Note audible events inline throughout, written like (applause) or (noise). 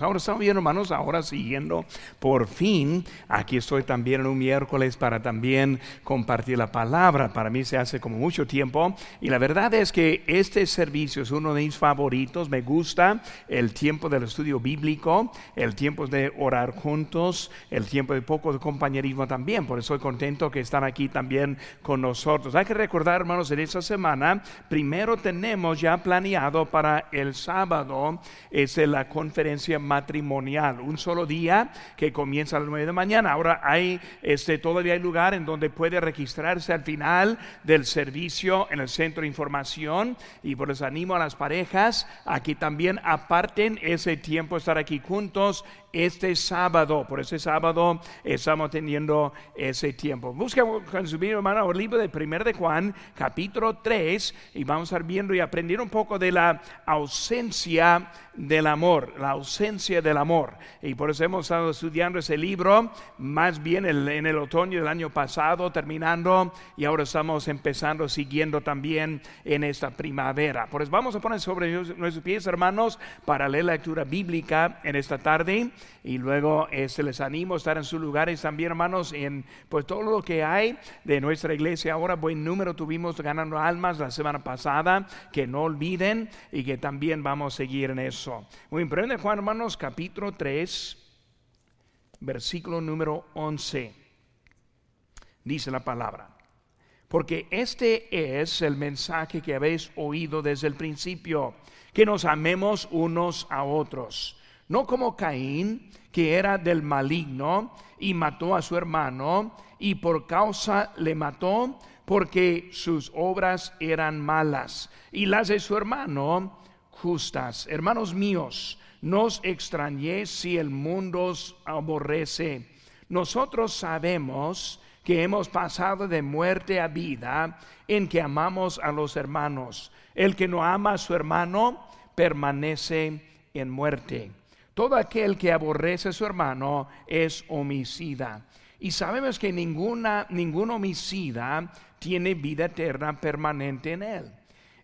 Ahora estamos bien, hermanos, ahora siguiendo por fin. Aquí estoy también en un miércoles para también compartir la palabra. Para mí se hace como mucho tiempo. Y la verdad es que este servicio es uno de mis favoritos. Me gusta el tiempo del estudio bíblico, el tiempo de orar juntos, el tiempo de poco de compañerismo también. Por eso estoy contento que están aquí también con nosotros. Hay que recordar, hermanos, en esta semana, primero tenemos ya planeado para el sábado, es la conferencia matrimonial, un solo día que comienza a las 9 de mañana. Ahora hay este todavía hay lugar en donde puede registrarse al final del servicio en el centro de información y por eso animo a las parejas a que también aparten ese tiempo estar aquí juntos este sábado. Por ese sábado estamos teniendo ese tiempo. Busca con su hermano el libro de 1 de Juan, capítulo 3, y vamos a estar viendo y aprendiendo un poco de la ausencia del amor, la ausencia del amor. Y por eso hemos estado estudiando ese libro, más bien en el otoño del año pasado, terminando, y ahora estamos empezando, siguiendo también en esta primavera. Por eso vamos a poner sobre nuestros pies, hermanos, para leer la lectura bíblica en esta tarde y luego este, les animo a estar en sus lugares también, hermanos, en pues todo lo que hay de nuestra iglesia. Ahora buen número tuvimos ganando almas la semana pasada, que no olviden y que también vamos a seguir en eso. Muy bien, Juan, hermanos, capítulo 3, versículo número 11. Dice la palabra. Porque este es el mensaje que habéis oído desde el principio, que nos amemos unos a otros no como Caín, que era del maligno y mató a su hermano, y por causa le mató porque sus obras eran malas, y las de su hermano justas. Hermanos míos, no os extrañéis si el mundo os aborrece. Nosotros sabemos que hemos pasado de muerte a vida en que amamos a los hermanos. El que no ama a su hermano permanece en muerte. Todo aquel que aborrece a su hermano es homicida. Y sabemos que ninguna, ningún homicida tiene vida eterna permanente en él.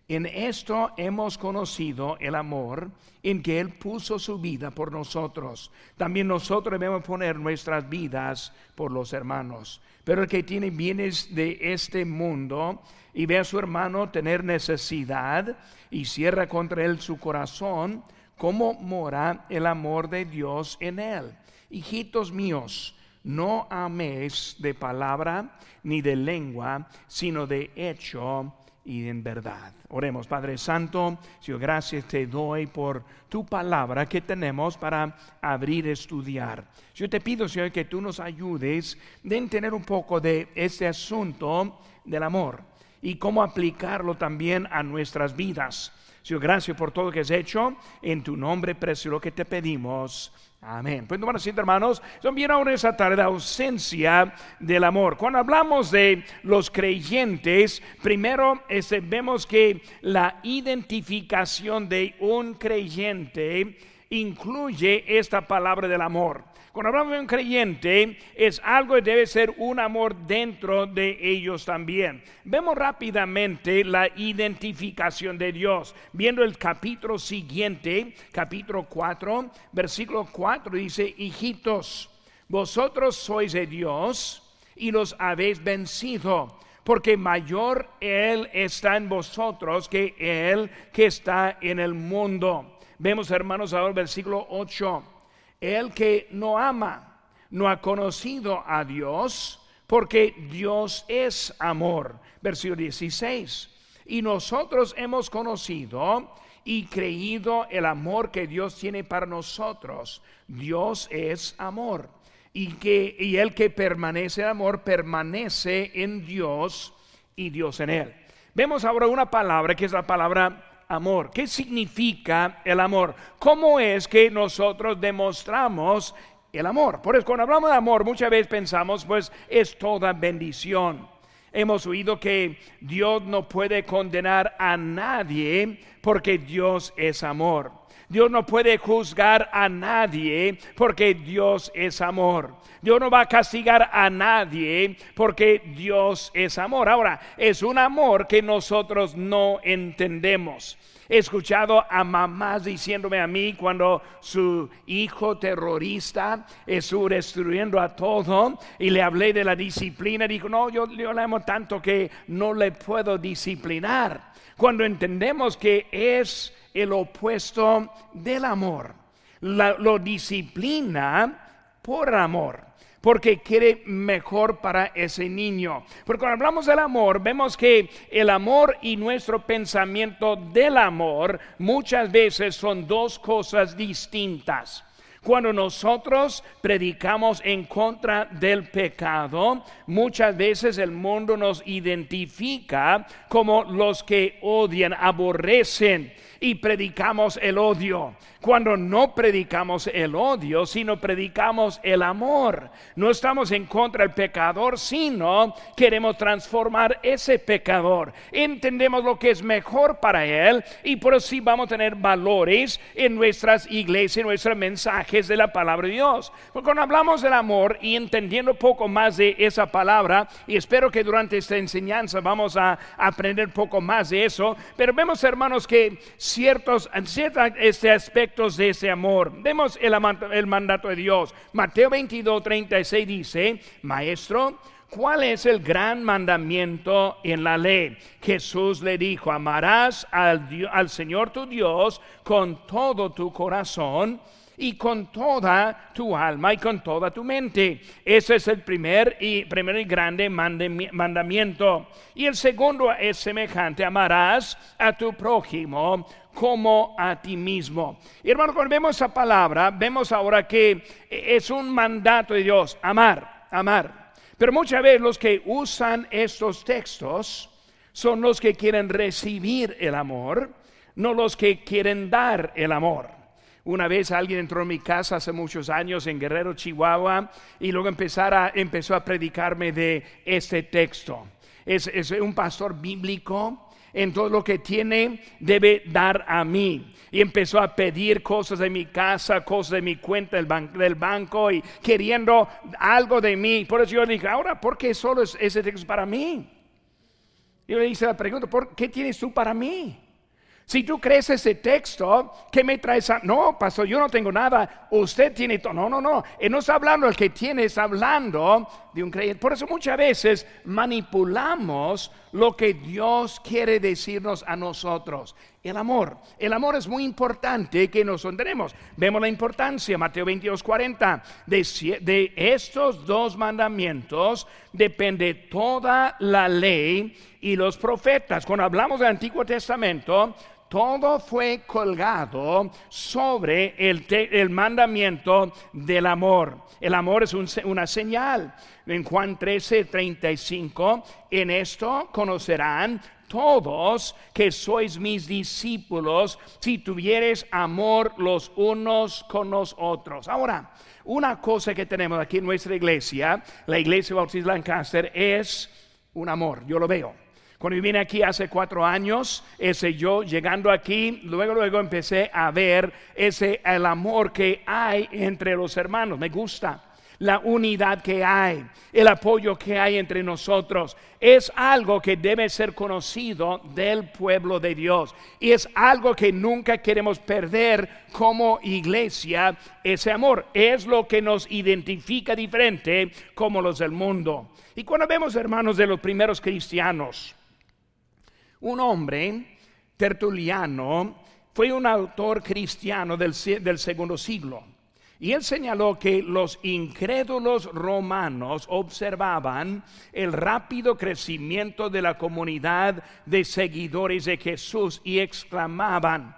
En esto hemos conocido el amor en que Él puso su vida por nosotros. También nosotros debemos poner nuestras vidas por los hermanos. Pero el que tiene bienes de este mundo y ve a su hermano tener necesidad y cierra contra él su corazón, cómo mora el amor de Dios en él. Hijitos míos, no améis de palabra ni de lengua, sino de hecho y en verdad. Oremos, Padre Santo, Señor, gracias te doy por tu palabra que tenemos para abrir, estudiar. Yo te pido, Señor, que tú nos ayudes de entender un poco de este asunto del amor y cómo aplicarlo también a nuestras vidas. Señor, gracias por todo lo que has hecho. En tu nombre precioso que te pedimos. Amén. Pues bueno, hermanos, son bien ahora esa tarde ausencia del amor. Cuando hablamos de los creyentes, primero este, vemos que la identificación de un creyente incluye esta palabra del amor. Cuando hablamos de un creyente, es algo que debe ser un amor dentro de ellos también. Vemos rápidamente la identificación de Dios. Viendo el capítulo siguiente, capítulo 4, versículo 4 dice, hijitos, vosotros sois de Dios y los habéis vencido porque mayor Él está en vosotros que Él que está en el mundo. Vemos, hermanos, ahora versículo 8. El que no ama no ha conocido a Dios porque Dios es amor. Versículo 16. Y nosotros hemos conocido y creído el amor que Dios tiene para nosotros. Dios es amor. Y, que, y el que permanece en amor permanece en Dios y Dios en él. Vemos ahora una palabra que es la palabra amor. ¿Qué significa el amor? ¿Cómo es que nosotros demostramos el amor? Por eso cuando hablamos de amor muchas veces pensamos pues es toda bendición. Hemos oído que Dios no puede condenar a nadie porque Dios es amor. Dios no puede juzgar a nadie porque Dios es amor. Dios no va a castigar a nadie porque Dios es amor. Ahora, es un amor que nosotros no entendemos. He escuchado a mamás diciéndome a mí cuando su hijo terrorista estuvo destruyendo a todo y le hablé de la disciplina. Dijo, no, yo, yo le amo tanto que no le puedo disciplinar. Cuando entendemos que es el opuesto del amor. lo disciplina por amor porque quiere mejor para ese niño. Porque cuando hablamos del amor, vemos que el amor y nuestro pensamiento del amor muchas veces son dos cosas distintas. Cuando nosotros predicamos en contra del pecado, muchas veces el mundo nos identifica como los que odian, aborrecen y predicamos el odio cuando no predicamos el odio, sino predicamos el amor. No estamos en contra del pecador, sino queremos transformar ese pecador. Entendemos lo que es mejor para él y por así vamos a tener valores en nuestras iglesias, en nuestros mensajes de la palabra de Dios. Porque cuando hablamos del amor y entendiendo poco más de esa palabra, y espero que durante esta enseñanza vamos a aprender poco más de eso, pero vemos hermanos que ciertos, ciertos este aspecto de ese amor. Vemos el, el mandato de Dios. Mateo 22, 36 dice, Maestro, ¿Cuál es el gran mandamiento en la ley? Jesús le dijo, amarás al, al, Señor tu Dios con todo tu corazón y con toda tu alma y con toda tu mente. Ese es el primer y, primer y grande mandamiento. Y el segundo es semejante, amarás a tu prójimo como a ti mismo. Hermano, cuando vemos esa palabra, vemos ahora que es un mandato de Dios, amar, amar. Pero muchas veces los que usan estos textos son los que quieren recibir el amor, no los que quieren dar el amor. Una vez alguien entró en mi casa hace muchos años en Guerrero, Chihuahua, y luego a, empezó a predicarme de este texto. Es, es un pastor bíblico en todo lo que tiene debe dar a mí. Y empezó a pedir cosas de mi casa, cosas de mi cuenta del, banco y queriendo algo de mí. Por eso yo le dije, ahora, ¿por qué solo es, ese texto para mí? Yo le hice la pregunta, ¿por qué tienes tú para mí? Si tú crees ese texto, ¿qué me traes? A... No, pastor, yo no tengo nada. Usted tiene todo. No, no, no. Él no está hablando el que tiene, está hablando de un creyente. Por eso muchas veces manipulamos lo que Dios quiere decirnos a nosotros. El amor. El amor es muy importante que nos tenemos. Vemos la importancia, Mateo 22, 40. De, de estos dos mandamientos depende toda la ley y los profetas. Cuando hablamos del Antiguo Testamento, todo fue colgado sobre el, mandamiento del amor. El amor es una señal. En Juan 13, 35, en esto conocerán todos que sois mis discípulos si tuvieres amor los unos con los otros. Ahora, una cosa que tenemos aquí en nuestra iglesia, la iglesia Bautista Lancaster, es un amor. Yo lo veo cuando vine aquí hace cuatro años, ese yo llegando aquí, luego luego empecé a ver ese el amor que hay entre los hermanos. Me gusta la unidad que hay, el apoyo que hay entre nosotros. Es algo que debe ser conocido del pueblo de Dios. Y es algo que nunca queremos perder como iglesia. Ese amor es lo que nos identifica diferente como los del mundo. Y cuando vemos hermanos de los primeros cristianos, un hombre, Tertuliano, fue un autor cristiano del, segundo siglo. Y él señaló que los incrédulos romanos observaban el rápido crecimiento de la comunidad de seguidores de Jesús y exclamaban,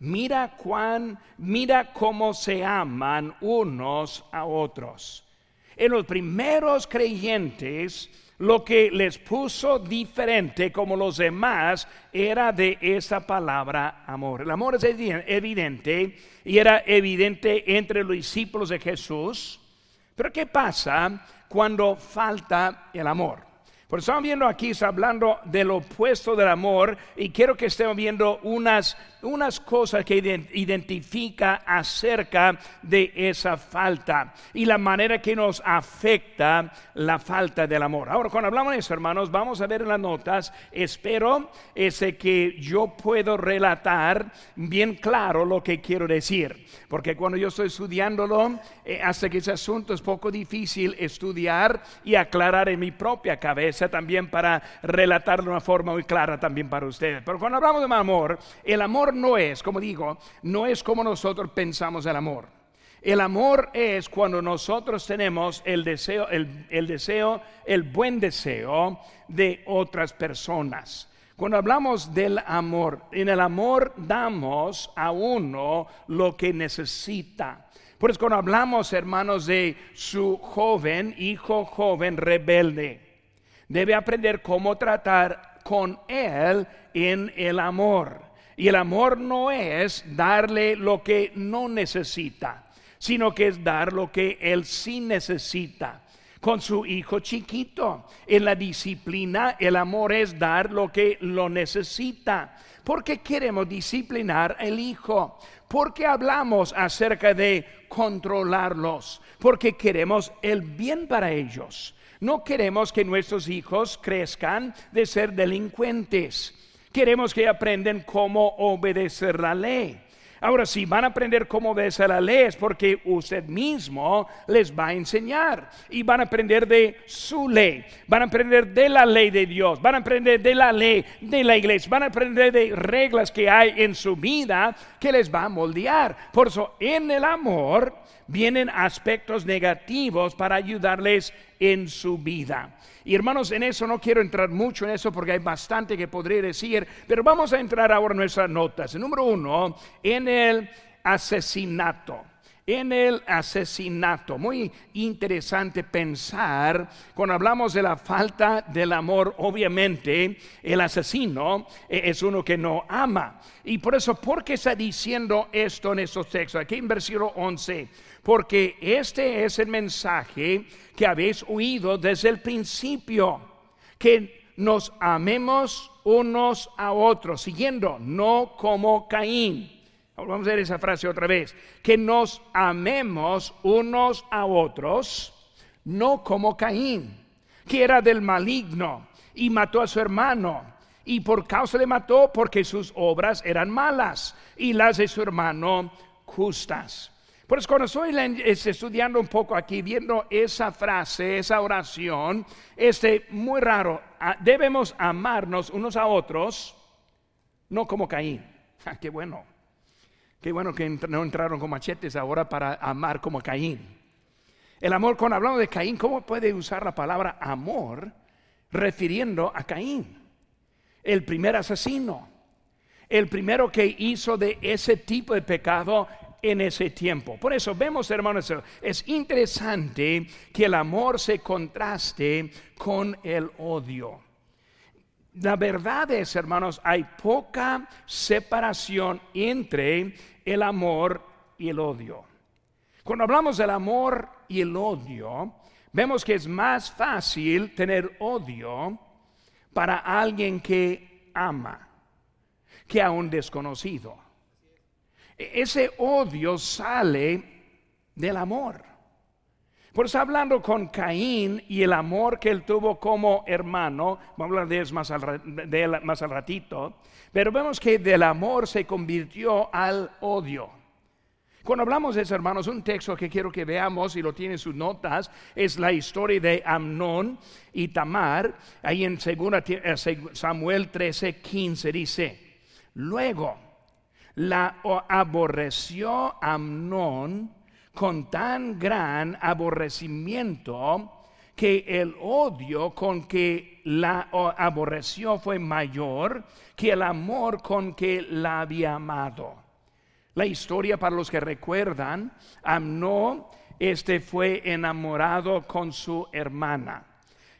mira cuán, mira cómo se aman unos a otros. En los primeros creyentes, lo que les puso diferente como los demás era de esa palabra amor. El amor es evidente y era evidente entre los discípulos de Jesús. Pero ¿qué pasa cuando falta el amor? Por estamos viendo aquí, está hablando del opuesto del amor y quiero que estemos viendo unas, unas cosas que identifica acerca de esa falta y la manera que nos afecta la falta del amor. Ahora, cuando hablamos de eso, hermanos, vamos a ver en las notas, espero ese que yo puedo relatar bien claro lo que quiero decir, porque cuando yo estoy estudiándolo, eh, hasta que ese asunto es poco difícil estudiar y aclarar en mi propia cabeza también para relatarlo de una forma muy clara también para ustedes. Pero cuando hablamos de amor, el amor no es, como digo, no es como nosotros pensamos el amor. El amor es cuando nosotros tenemos el deseo, el, deseo, el buen deseo de otras personas. Cuando hablamos del amor, en el amor damos a uno lo que necesita. Por eso cuando hablamos, hermanos, de su joven, hijo joven rebelde, debe aprender cómo tratar con él en el amor. Y el amor no es darle lo que no necesita, sino que es dar lo que él sí necesita. Con su hijo chiquito, en la disciplina, el amor es dar lo que lo necesita. porque queremos disciplinar al hijo? Porque hablamos acerca de controlarlos, porque queremos el bien para ellos. No queremos que nuestros hijos crezcan de ser delincuentes. Queremos que aprenden cómo obedecer la ley. Ahora, si van a aprender cómo obedecer la ley es porque usted mismo les va a enseñar y van a aprender de su ley, van a aprender de la ley de Dios, van a aprender de la ley de la iglesia, van a aprender de reglas que hay en su vida que les va a moldear. Por eso, en el amor vienen aspectos negativos para ayudarles en su vida. Y hermanos, en eso no quiero entrar mucho en eso porque hay bastante que podría decir, pero vamos a entrar ahora en nuestras notas. número uno, en el asesinato en el asesinato. Muy interesante pensar, cuando hablamos de la falta del amor, obviamente el asesino es uno que no ama. Y por eso, ¿por qué está diciendo esto en estos textos? Aquí en versículo 11, porque este es el mensaje que habéis oído desde el principio, que nos amemos unos a otros, siguiendo, no como Caín. Vamos a ver esa frase otra vez, que nos amemos unos a otros, no como Caín, que era del maligno y mató a su hermano. Y por causa le mató porque sus obras eran malas y las de su hermano justas. Por eso cuando estoy estudiando un poco aquí, viendo esa frase, esa oración, este muy raro, debemos amarnos unos a otros, no como Caín. (laughs) Ah, qué bueno, qué bueno que no entraron con machetes ahora para amar como Caín. El amor, cuando hablamos de Caín, ¿cómo puede usar la palabra amor refiriendo a Caín? El primer asesino, el primero que hizo de ese tipo de pecado en ese tiempo. Por eso vemos, hermanos, es interesante que el amor se contraste con el odio. La verdad es, hermanos, hay poca separación entre el amor y el odio. Cuando hablamos del amor y el odio, vemos que es más fácil tener odio para alguien que ama que a un desconocido. Ese odio sale del amor. Por eso hablando con Caín y el amor que él tuvo como hermano, vamos a hablar de, más él más al ratito, pero vemos que del amor se convirtió al odio. Cuando hablamos de eso, hermanos, un texto que quiero que veamos y lo tiene en sus notas es la historia de Amnón y Tamar. Ahí en 2 eh, Samuel 13, 15 dice, luego la aborreció Amnón con tan gran aborrecimiento que el odio con que la aborreció fue mayor que el amor con que la había amado. La historia para los que recuerdan, Amnón este fue enamorado con su hermana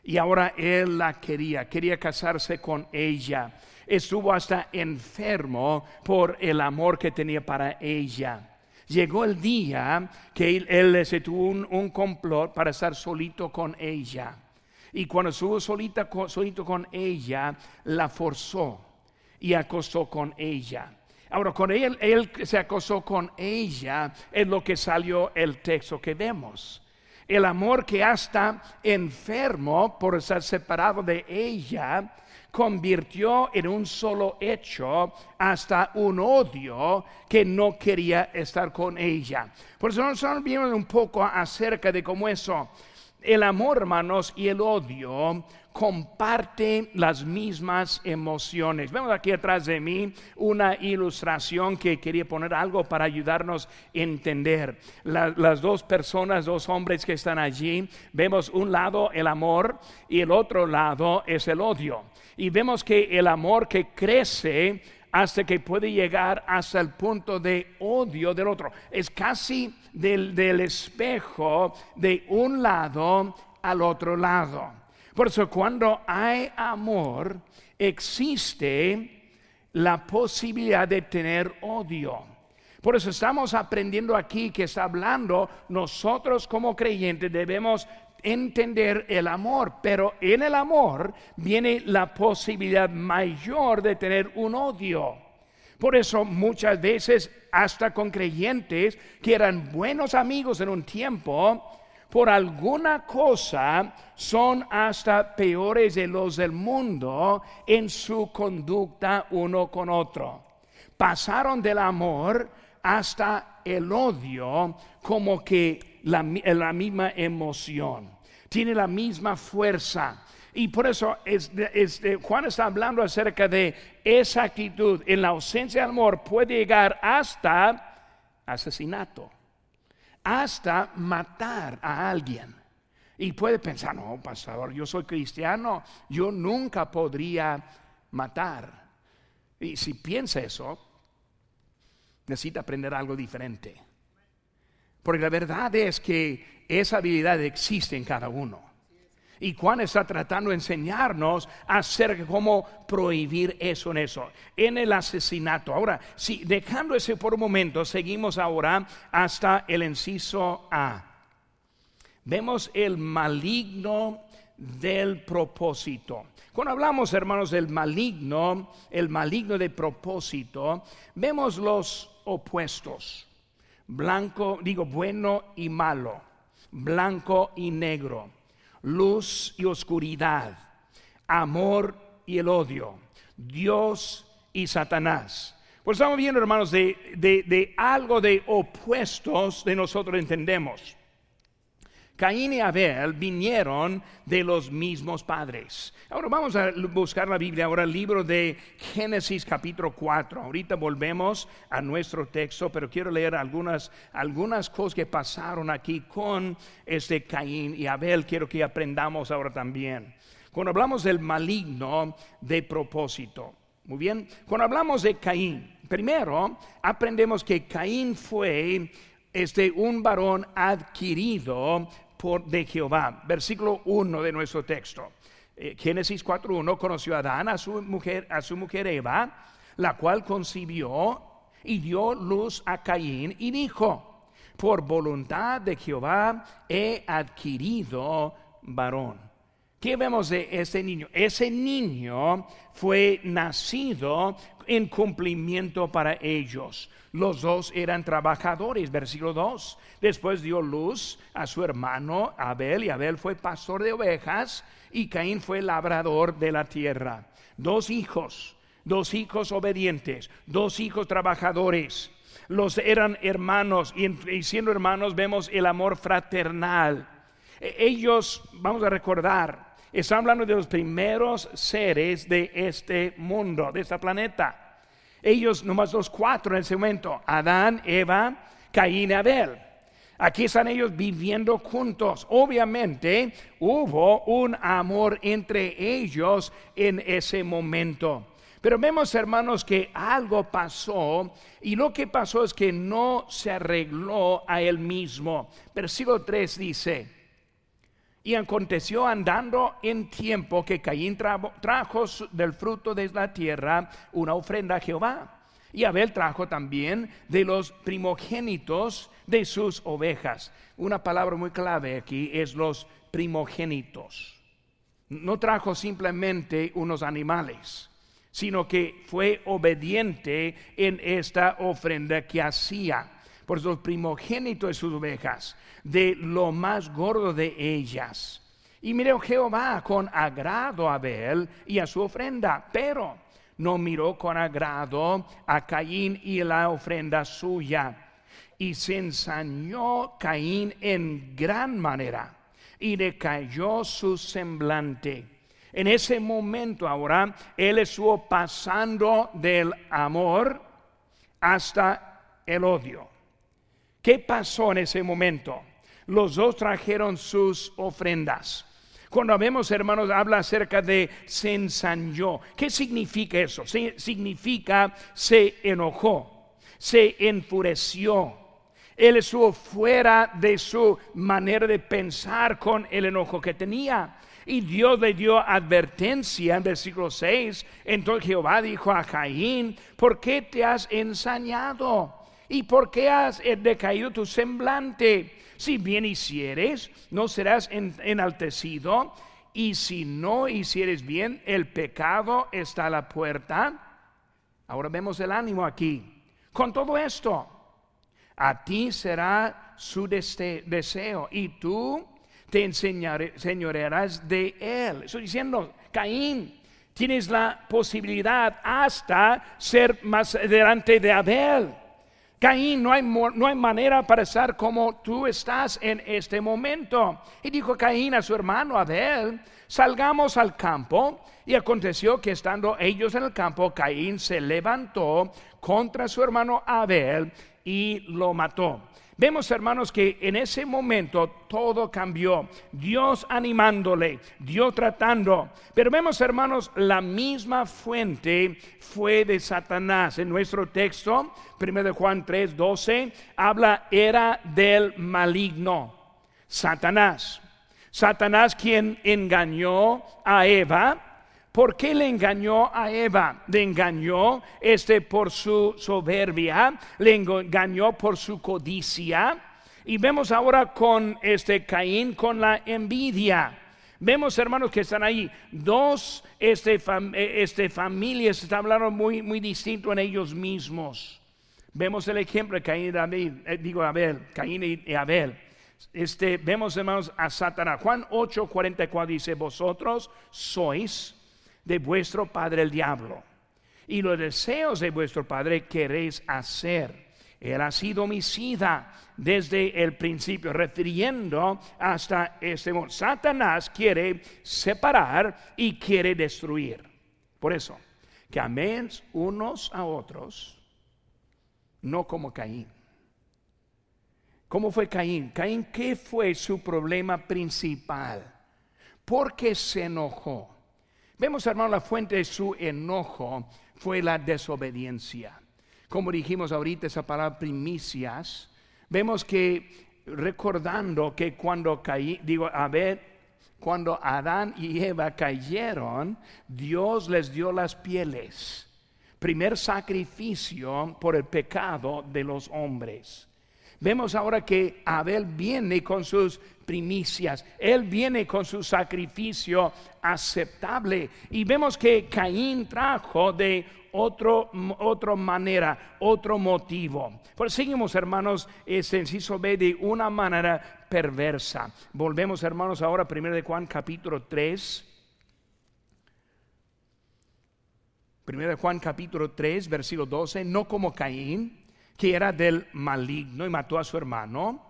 y ahora él la quería, quería casarse con ella estuvo hasta enfermo por el amor que tenía para ella. Llegó el día que él, se tuvo un, complot para estar solito con ella. Y cuando estuvo solito con ella, la forzó y acostó con ella. Ahora, con él, él se acosó con ella, es lo que salió el texto que vemos. El amor que hasta enfermo por estar separado de ella, convirtió en un solo hecho hasta un odio que no quería estar con ella. Por eso nosotros vimos un poco acerca de cómo eso, el amor, hermanos, y el odio comparten las mismas emociones. Vemos aquí atrás de mí una ilustración que quería poner algo para ayudarnos a entender. las dos personas, dos hombres que están allí, vemos un lado el amor y el otro lado es el odio. Y vemos que el amor que crece hasta que puede llegar hasta el punto de odio del otro. Es casi del, del espejo de un lado al otro lado. Por eso cuando hay amor, existe la posibilidad de tener odio. Por eso estamos aprendiendo aquí que está hablando, nosotros como creyentes debemos entender el amor, pero en el amor viene la posibilidad mayor de tener un odio. Por eso muchas veces, hasta con creyentes que eran buenos amigos en un tiempo, por alguna cosa son hasta peores de los del mundo en su conducta uno con otro. Pasaron del amor hasta el odio como que la, misma emoción. Tiene la misma fuerza. Y por eso Juan está hablando acerca de esa actitud. En la ausencia de amor puede llegar hasta asesinato hasta matar a alguien. Y puede pensar, no, pastor, yo soy cristiano, yo nunca podría matar. Y si piensa eso, necesita aprender algo diferente. Porque la verdad es que esa habilidad existe en cada uno. Y Juan está tratando de enseñarnos acerca de cómo prohibir eso en eso, en el asesinato. Ahora, si dejando ese por un momento, seguimos ahora hasta el inciso A. Vemos el maligno del propósito. Cuando hablamos, hermanos, del maligno, el maligno de propósito, vemos los opuestos. Blanco, digo, bueno y malo. Blanco y negro luz y oscuridad, amor y el odio, Dios y Satanás. Pues estamos viendo, hermanos, de, de algo de opuestos de nosotros entendemos. Caín y Abel vinieron de los mismos padres. Ahora vamos a buscar la Biblia, ahora el libro de Génesis capítulo 4. Ahorita volvemos a nuestro texto, pero quiero leer algunas, algunas cosas que pasaron aquí con este Caín y Abel. Quiero que aprendamos ahora también. Cuando hablamos del maligno de propósito. Muy bien, cuando hablamos de Caín, primero aprendemos que Caín fue este, un varón adquirido por, de Jehová. Versículo 1 de nuestro texto. Eh, Génesis 4.1 conoció a Adán, a su mujer, a su mujer Eva, la cual concibió y dio luz a Caín y dijo, por voluntad de Jehová he adquirido varón. ¿Qué vemos de ese niño? Ese niño fue nacido en cumplimiento para ellos. Los dos eran trabajadores, versículo 2. Después dio luz a su hermano Abel y Abel fue pastor de ovejas y Caín fue labrador de la tierra. Dos hijos, dos hijos obedientes, dos hijos trabajadores. Los eran hermanos y siendo hermanos vemos el amor fraternal. E, ellos, vamos a recordar, están hablando de los primeros seres de este mundo, de este planeta. Ellos, nomás los cuatro en ese momento, Adán, Eva, Caín y Abel. Aquí están ellos viviendo juntos. Obviamente hubo un amor entre ellos en ese momento. Pero vemos, hermanos, que algo pasó y lo que pasó es que no se arregló a él mismo. Versículo 3 dice, y aconteció andando en tiempo que Caín trajo del fruto de la tierra una ofrenda a Jehová. Y Abel trajo también de los primogénitos de sus ovejas. Una palabra muy clave aquí es los primogénitos. No trajo simplemente unos animales, sino que fue obediente en esta ofrenda que hacía. Por eso el primogénito de sus ovejas, de lo más gordo de ellas. Y miró Jehová con agrado a Abel y a su ofrenda, pero no miró con agrado a Caín y la ofrenda suya. Y se ensañó Caín en gran manera y decayó su semblante. En ese momento ahora, él estuvo pasando del amor hasta el odio. ¿Qué pasó en ese momento? Los dos trajeron sus ofrendas. Cuando vemos, hermanos, habla acerca de se ensañó. ¿Qué significa eso? significa se enojó, se enfureció. Él estuvo fuera de su manera de pensar con el enojo que tenía. Y Dios le dio advertencia en versículo 6. Entonces Jehová dijo a Caín, ¿por qué te has ensañado? ¿Y por qué has decaído tu semblante? Si bien hicieres, no serás enaltecido. Y si no hicieres bien, el pecado está a la puerta. Ahora vemos el ánimo aquí. Con todo esto, a ti será su deseo y tú te enseñorearás de él. Estoy diciendo, Caín, tienes la posibilidad hasta ser más delante de Abel. Caín, no hay, no hay manera para estar como tú estás en este momento. Y dijo Caín a su hermano Abel, salgamos al campo. Y aconteció que estando ellos en el campo, Caín se levantó contra su hermano Abel y lo mató. Vemos, hermanos, que en ese momento todo cambió. Dios animándole, Dios tratando. Pero vemos, hermanos, la misma fuente fue de Satanás. En nuestro texto, 1 Juan 3, 12, habla era del maligno, Satanás. Satanás quien engañó a Eva ¿Por qué le engañó a Eva? Le engañó este por su soberbia, le engañó por su codicia. Y vemos ahora con este Caín con la envidia. Vemos, hermanos, que están ahí dos este, eh, este familias, están hablando muy, muy distinto en ellos mismos. Vemos el ejemplo de Caín y David, eh, digo Abel, Caín y Abel. Este, vemos, hermanos, a Satanás. Juan 8, 44 dice, vosotros sois de vuestro padre el diablo. Y los deseos de vuestro padre queréis hacer. Él ha sido homicida desde el principio, refiriendo hasta este momento. Satanás quiere separar y quiere destruir. Por eso, que amén unos a otros, no como Caín. ¿Cómo fue Caín? Caín, ¿qué fue su problema principal? Porque se enojó. Vemos, hermano, la fuente de su enojo fue la desobediencia. Como dijimos ahorita esa palabra primicias, vemos que recordando que cuando caí, digo, a ver, cuando Adán y Eva cayeron, Dios les dio las pieles. Primer sacrificio por el pecado de los hombres. Vemos ahora que Abel viene con sus primicias, él viene con su sacrificio aceptable y vemos que Caín trajo de otro, otra manera, otro motivo. Pues seguimos, hermanos, ese inciso B de una manera perversa. Volvemos, hermanos, ahora primero de Juan capítulo 3. Primero de Juan capítulo 3, versículo 12, no como Caín que era del maligno y mató a su hermano.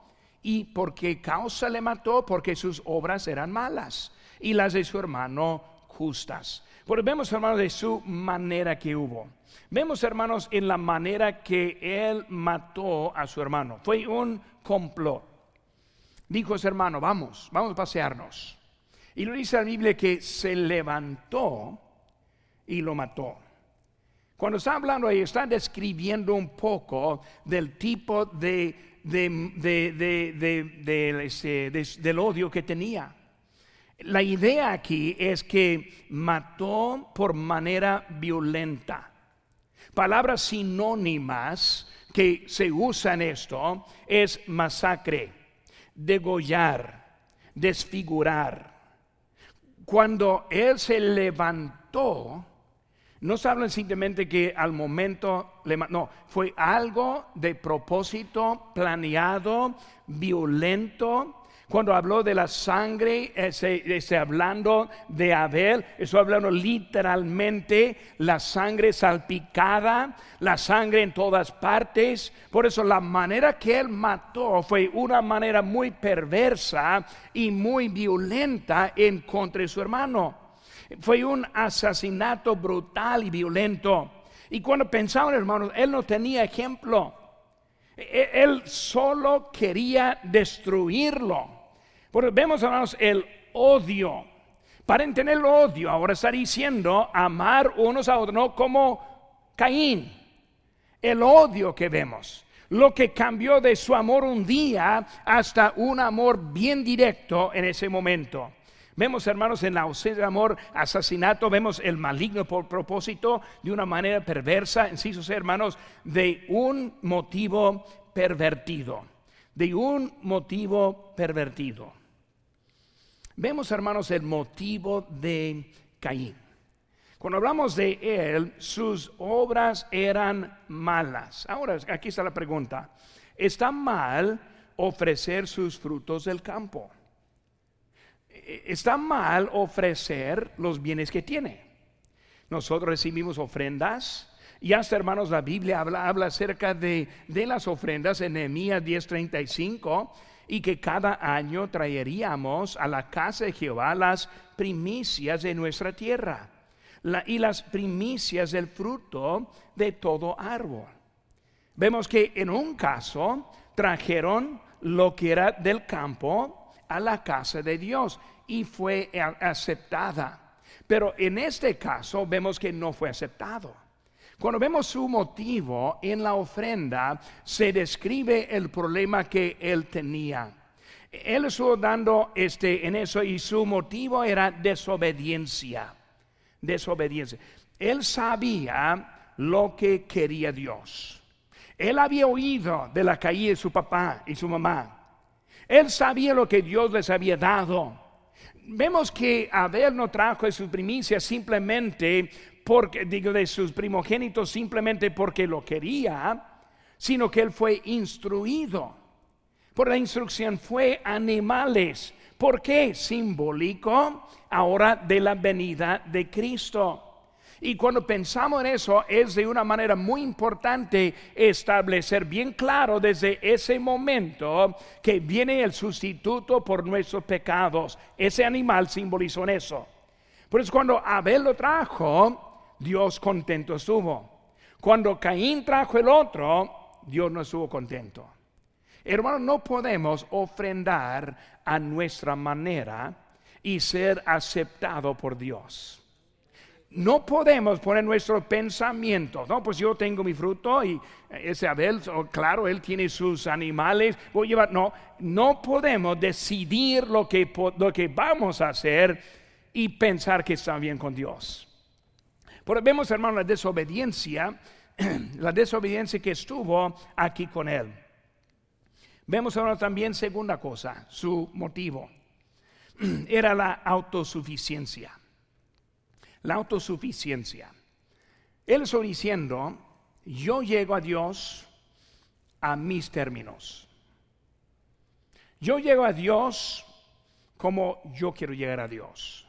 ¿Y por qué causa le mató? Porque sus obras eran malas y las de su hermano justas. Porque vemos, hermanos, de su manera que hubo. Vemos, hermanos, en la manera que él mató a su hermano. Fue un complot. Dijo a su hermano, vamos, vamos a pasearnos. Y lo dice la Biblia que se levantó y lo mató. Cuando está hablando ahí, está describiendo un poco del tipo de, este, del odio que tenía. La idea aquí es que mató por manera violenta. Palabras sinónimas que se usan esto es masacre, degollar, desfigurar. Cuando él se levantó, No se habla simplemente que al momento le no, fue algo de propósito, planeado, violento. Cuando habló de la sangre, ese, hablando de Abel, eso hablando literalmente la sangre salpicada, la sangre en todas partes. Por eso la manera que él mató fue una manera muy perversa y muy violenta en contra de su hermano. Fue un asesinato brutal y violento. Y cuando pensaban, hermanos, él no tenía ejemplo. E, él solo quería destruirlo. Porque vemos, hermanos, el odio. Para entender el odio, ahora está diciendo amar unos a otros, no como Caín. El odio que vemos. Lo que cambió de su amor un día hasta un amor bien directo en ese momento. Vemos, hermanos, en la ausencia de amor, asesinato, vemos el maligno por propósito de una manera perversa, en sí, hermanos, de un motivo pervertido, de un motivo pervertido. Vemos, hermanos, el motivo de Caín. Cuando hablamos de él, sus obras eran malas. Ahora, aquí está la pregunta. ¿Está mal ofrecer sus frutos del campo? Está mal ofrecer los bienes que tiene. Nosotros recibimos ofrendas. Y hasta hermanos, la Biblia habla, habla acerca de, las ofrendas en Nehemías 10:35 y que cada año traeríamos a la casa de Jehová las primicias de nuestra tierra y las primicias del fruto de todo árbol. Vemos que en un caso trajeron lo que era del campo a la casa de Dios y fue aceptada. Pero en este caso vemos que no fue aceptado. Cuando vemos su motivo en la ofrenda, se describe el problema que él tenía. Él estuvo dando este, en eso y su motivo era desobediencia. Desobediencia. Él sabía lo que quería Dios. Él había oído de la caída de su papá y su mamá. Él sabía lo que Dios les había dado vemos que Abel no trajo de sus primicias simplemente porque, digo, de sus primogénitos simplemente porque lo quería, sino que él fue instruido. Por la instrucción fue animales. ¿Por qué? Simbólico ahora de la venida de Cristo. Y cuando pensamos en eso, es de una manera muy importante establecer bien claro desde ese momento que viene el sustituto por nuestros pecados. Ese animal simbolizó en eso. Por eso cuando Abel lo trajo, Dios contento estuvo. Cuando Caín trajo el otro, Dios no estuvo contento. Hermano, no podemos ofrendar a nuestra manera y ser aceptado por Dios no podemos poner nuestro pensamiento, no, pues yo tengo mi fruto y ese Abel, claro, él tiene sus animales, voy a llevar, no, no podemos decidir lo que, lo que vamos a hacer y pensar que está bien con Dios. Porque vemos, hermano, la desobediencia, (clears throat) la desobediencia que estuvo aquí con él. Vemos ahora también segunda cosa, su motivo, (clears throat) era la autosuficiencia la autosuficiencia. Él está diciendo, yo llego a Dios a mis términos. Yo llego a Dios como yo quiero llegar a Dios.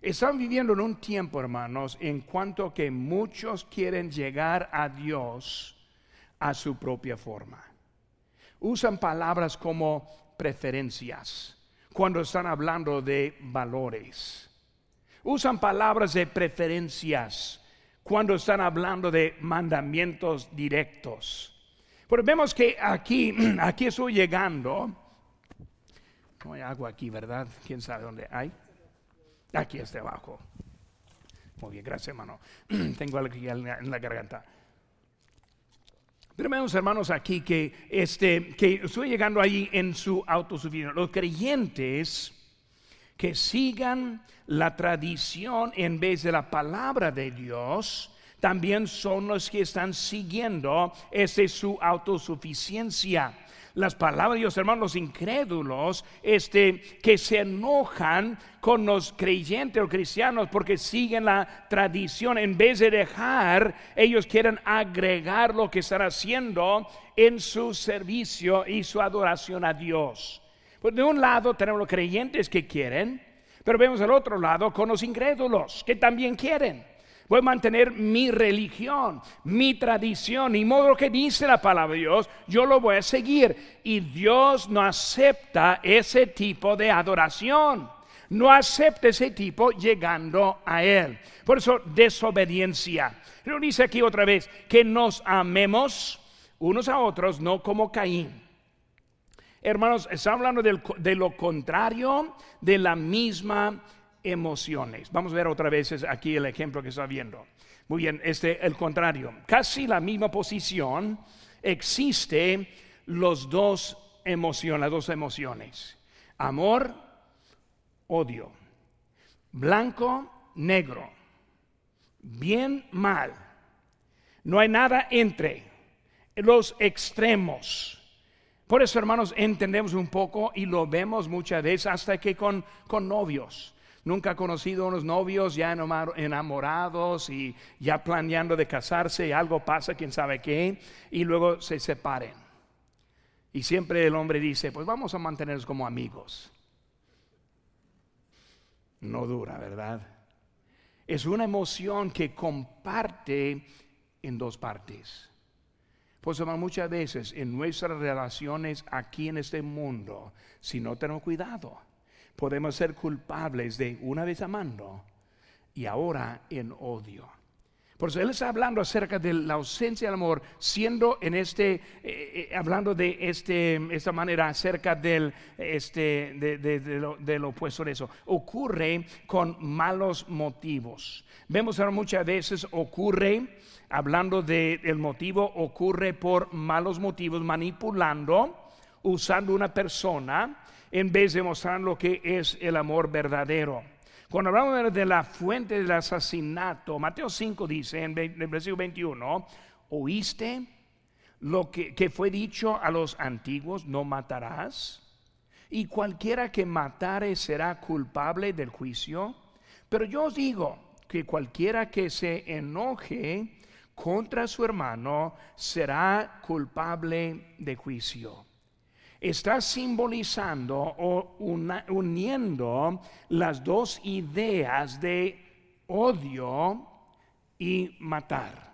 Están viviendo en un tiempo, hermanos, en cuanto que muchos quieren llegar a Dios a su propia forma. Usan palabras como preferencias cuando están hablando de valores. Usan palabras de preferencias cuando están hablando de mandamientos directos. Pero vemos que aquí, (clears throat) aquí estoy llegando. No hay agua aquí, ¿verdad? ¿Quién sabe dónde hay? Aquí está abajo. Muy bien, gracias, hermano. (clears throat) Tengo algo aquí en la garganta. Pero vemos, hermanos, aquí que, este, que estoy llegando ahí en su autosuficiencia. Los creyentes que sigan la tradición en vez de la palabra de Dios, también son los que están siguiendo esa su autosuficiencia. las palabras de Dios, hermanos, los incrédulos, este, que se enojan con los creyentes o cristianos porque siguen la tradición, en vez de dejar, ellos quieren agregar lo que están haciendo en su servicio y su adoración a Dios. Pues de un lado tenemos los creyentes que quieren, pero vemos al otro lado con los incrédulos que también quieren. Voy a mantener mi religión, mi tradición, y modo que dice la palabra de Dios, yo lo voy a seguir. Y Dios no acepta ese tipo de adoración. No acepta ese tipo llegando a Él. Por eso, desobediencia. Pero dice aquí otra vez que nos amemos unos a otros, no como Caín. Hermanos, está hablando de lo contrario de la misma emociones. Vamos a ver otra vez aquí el ejemplo que está viendo. Muy bien, este el contrario. Casi la misma posición existe los dos emociones, las dos emociones. Amor, odio. Blanco, negro. Bien, mal. No hay nada entre los extremos. Por eso, hermanos, entendemos un poco y lo vemos muchas veces hasta que con, con novios. Nunca ha conocido unos novios ya enamorados y ya planeando de casarse y algo pasa, quién sabe qué, y luego se separen. Y siempre el hombre dice, pues vamos a mantenernos como amigos. No dura, ¿verdad? Es una emoción que comparte en dos partes. Pues muchas veces en nuestras relaciones aquí en este mundo, si no tenemos cuidado, podemos ser culpables de una vez amando y ahora en odio. Por eso él está hablando acerca de la ausencia del amor, siendo en este, eh, eh, hablando de este, esta manera acerca del, este, de, lo, opuesto de eso. Ocurre con malos motivos. Vemos ahora muchas veces ocurre, hablando del motivo, ocurre por malos motivos, manipulando, usando una persona en vez de mostrar lo que es el amor verdadero. Cuando hablamos de la fuente del asesinato, Mateo 5 dice en el versículo 21, ¿oíste lo que, fue dicho a los antiguos, no matarás? Y cualquiera que matare será culpable del juicio. Pero yo os digo que cualquiera que se enoje contra su hermano será culpable de juicio está simbolizando o uniendo las dos ideas de odio y matar.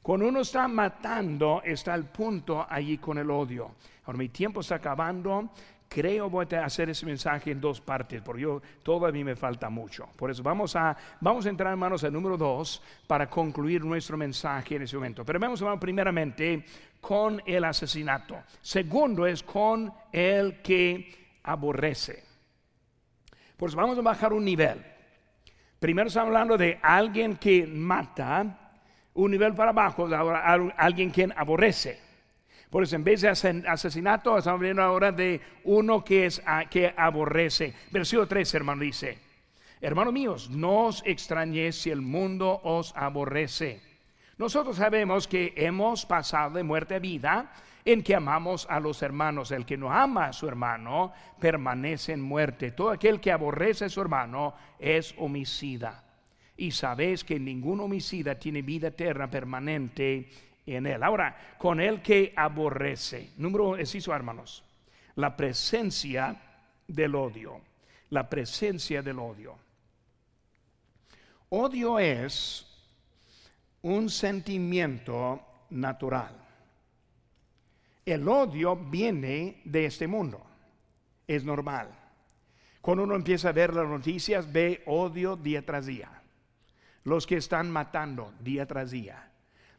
Cuando uno está matando, está el punto allí con el odio. Ahora mi tiempo está acabando creo voy a hacer ese mensaje en dos partes, porque yo todavía me falta mucho. Por eso vamos a, vamos a entrar, hermanos, al número dos para concluir nuestro mensaje en ese momento. Pero vamos, hermanos, primeramente con el asesinato. Segundo es con el que aborrece. Pues vamos a bajar un nivel. Primero estamos hablando de alguien que mata, un nivel para abajo, alguien quien aborrece. Por eso, en vez de asesinato, estamos hablando ahora de uno que, es, que aborrece. Versículo 3, hermano, dice: Hermanos míos, no os extrañéis si el mundo os aborrece. Nosotros sabemos que hemos pasado de muerte a vida en que amamos a los hermanos. El que no ama a su hermano permanece en muerte. Todo aquel que aborrece a su hermano es homicida. Y sabéis que ningún homicida tiene vida eterna permanente en él. Ahora, con el que aborrece. Número eso, hermanos. La presencia del odio. La presencia del odio. Odio es un sentimiento natural. El odio viene de este mundo. Es normal. Cuando uno empieza a ver las noticias, ve odio día tras día. Los que están matando día tras día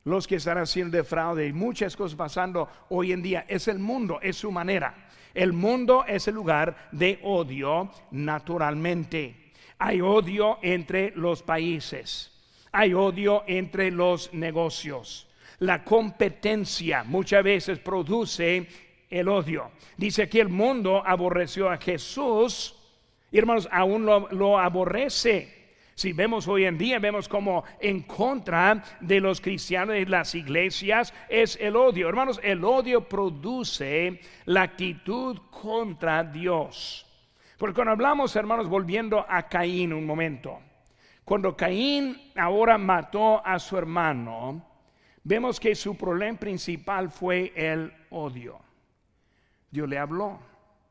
los que están haciendo de fraude y muchas cosas pasando hoy en día. Es el mundo, es su manera. El mundo es el lugar de odio naturalmente. Hay odio entre los países. Hay odio entre los negocios. La competencia muchas veces produce el odio. Dice que el mundo aborreció a Jesús y hermanos, aún lo, lo aborrece Si vemos hoy en día, vemos como en contra de los cristianos y las iglesias es el odio. Hermanos, el odio produce la actitud contra Dios. Porque cuando hablamos, hermanos, volviendo a Caín un momento, cuando Caín ahora mató a su hermano, vemos que su problema principal fue el odio. Dios le habló,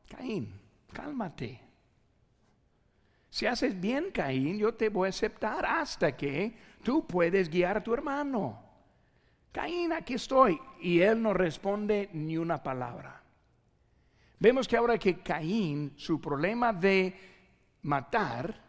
Caín, cálmate. Si haces bien, Caín, yo te voy a aceptar hasta que tú puedes guiar a tu hermano. Caín, aquí estoy. Y él no responde ni una palabra. Vemos que ahora que Caín, su problema de matar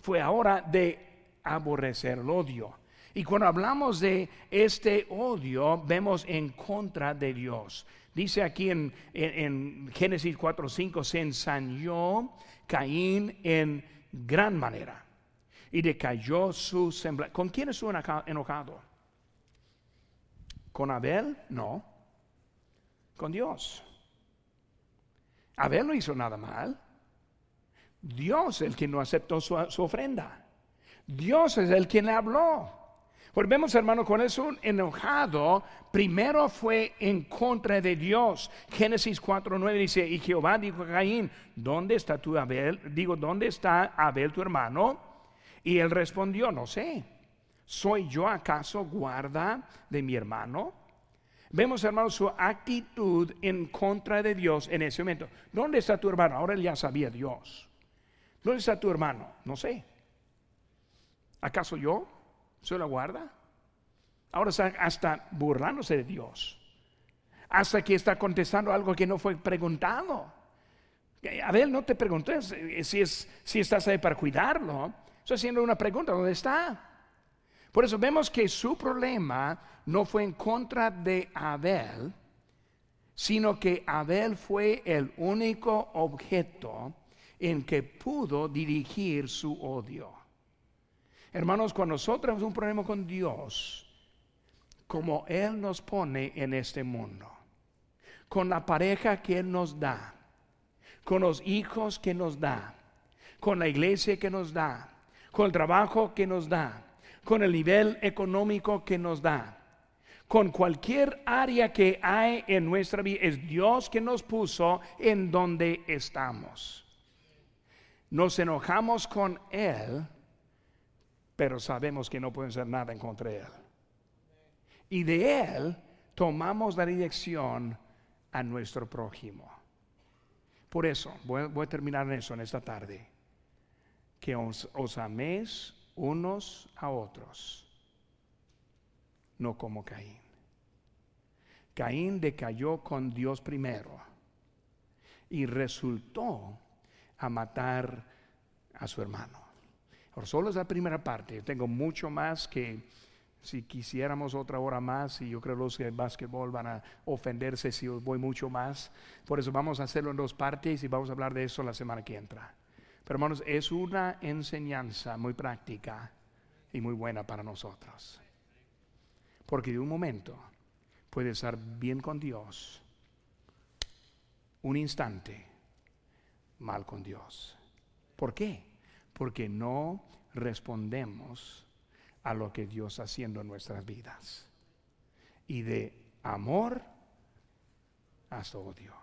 fue ahora de aborrecer el odio. Y cuando hablamos de este odio, vemos en contra de Dios. Dice aquí en, en, en Génesis 4:5, se ensañó Caín en gran manera y decayó su semblante. ¿Con quién estuvo enojado? ¿Con Abel? No. Con Dios. Abel no hizo nada mal. Dios es el que no aceptó su, su ofrenda. Dios es el quien le habló. Volvemos, hermano, con eso enojado, primero fue en contra de Dios. Génesis 4:9 dice, y Jehová dijo a Caín, ¿dónde está tu Abel? Digo, ¿dónde está Abel tu hermano? Y él respondió, no sé. ¿Soy yo acaso guarda de mi hermano? Vemos, hermano, su actitud en contra de Dios en ese momento. ¿Dónde está tu hermano? Ahora él ya sabía Dios. ¿Dónde está tu hermano? No sé. ¿Acaso yo? ¿Se la guarda? Ahora está hasta burlándose de Dios. Hasta que está contestando algo que no fue preguntado. Abel no te preguntó si, es, si estás ahí para cuidarlo. Estoy haciendo una pregunta, ¿dónde está? Por eso vemos que su problema no fue en contra de Abel, sino que Abel fue el único objeto en que pudo dirigir su odio. Hermanos, cuando nosotros tenemos un problema con Dios, como Él nos pone en este mundo, con la pareja que Él nos da, con los hijos que nos da, con la iglesia que nos da, con el trabajo que nos da, con el nivel económico que nos da, con cualquier área que hay en nuestra vida, es Dios que nos puso en donde estamos. Nos enojamos con Él pero sabemos que no pueden hacer nada en contra de Él. Y de Él tomamos la dirección a nuestro prójimo. Por eso, voy, a terminar en eso en esta tarde. Que os, os améis unos a otros, no como Caín. Caín decayó con Dios primero y resultó a matar a su hermano. Ahora, solo es la primera parte. tengo mucho más que si quisiéramos otra hora más, y yo creo los de básquetbol van a ofenderse si voy mucho más. Por eso vamos a hacerlo en dos partes y vamos a hablar de eso la semana que entra. Pero hermanos, es una enseñanza muy práctica y muy buena para nosotros. Porque de un momento puede estar bien con Dios, un instante mal con Dios. ¿Por qué? Porque no respondemos a lo que Dios está haciendo en nuestras vidas. Y de amor hasta odio.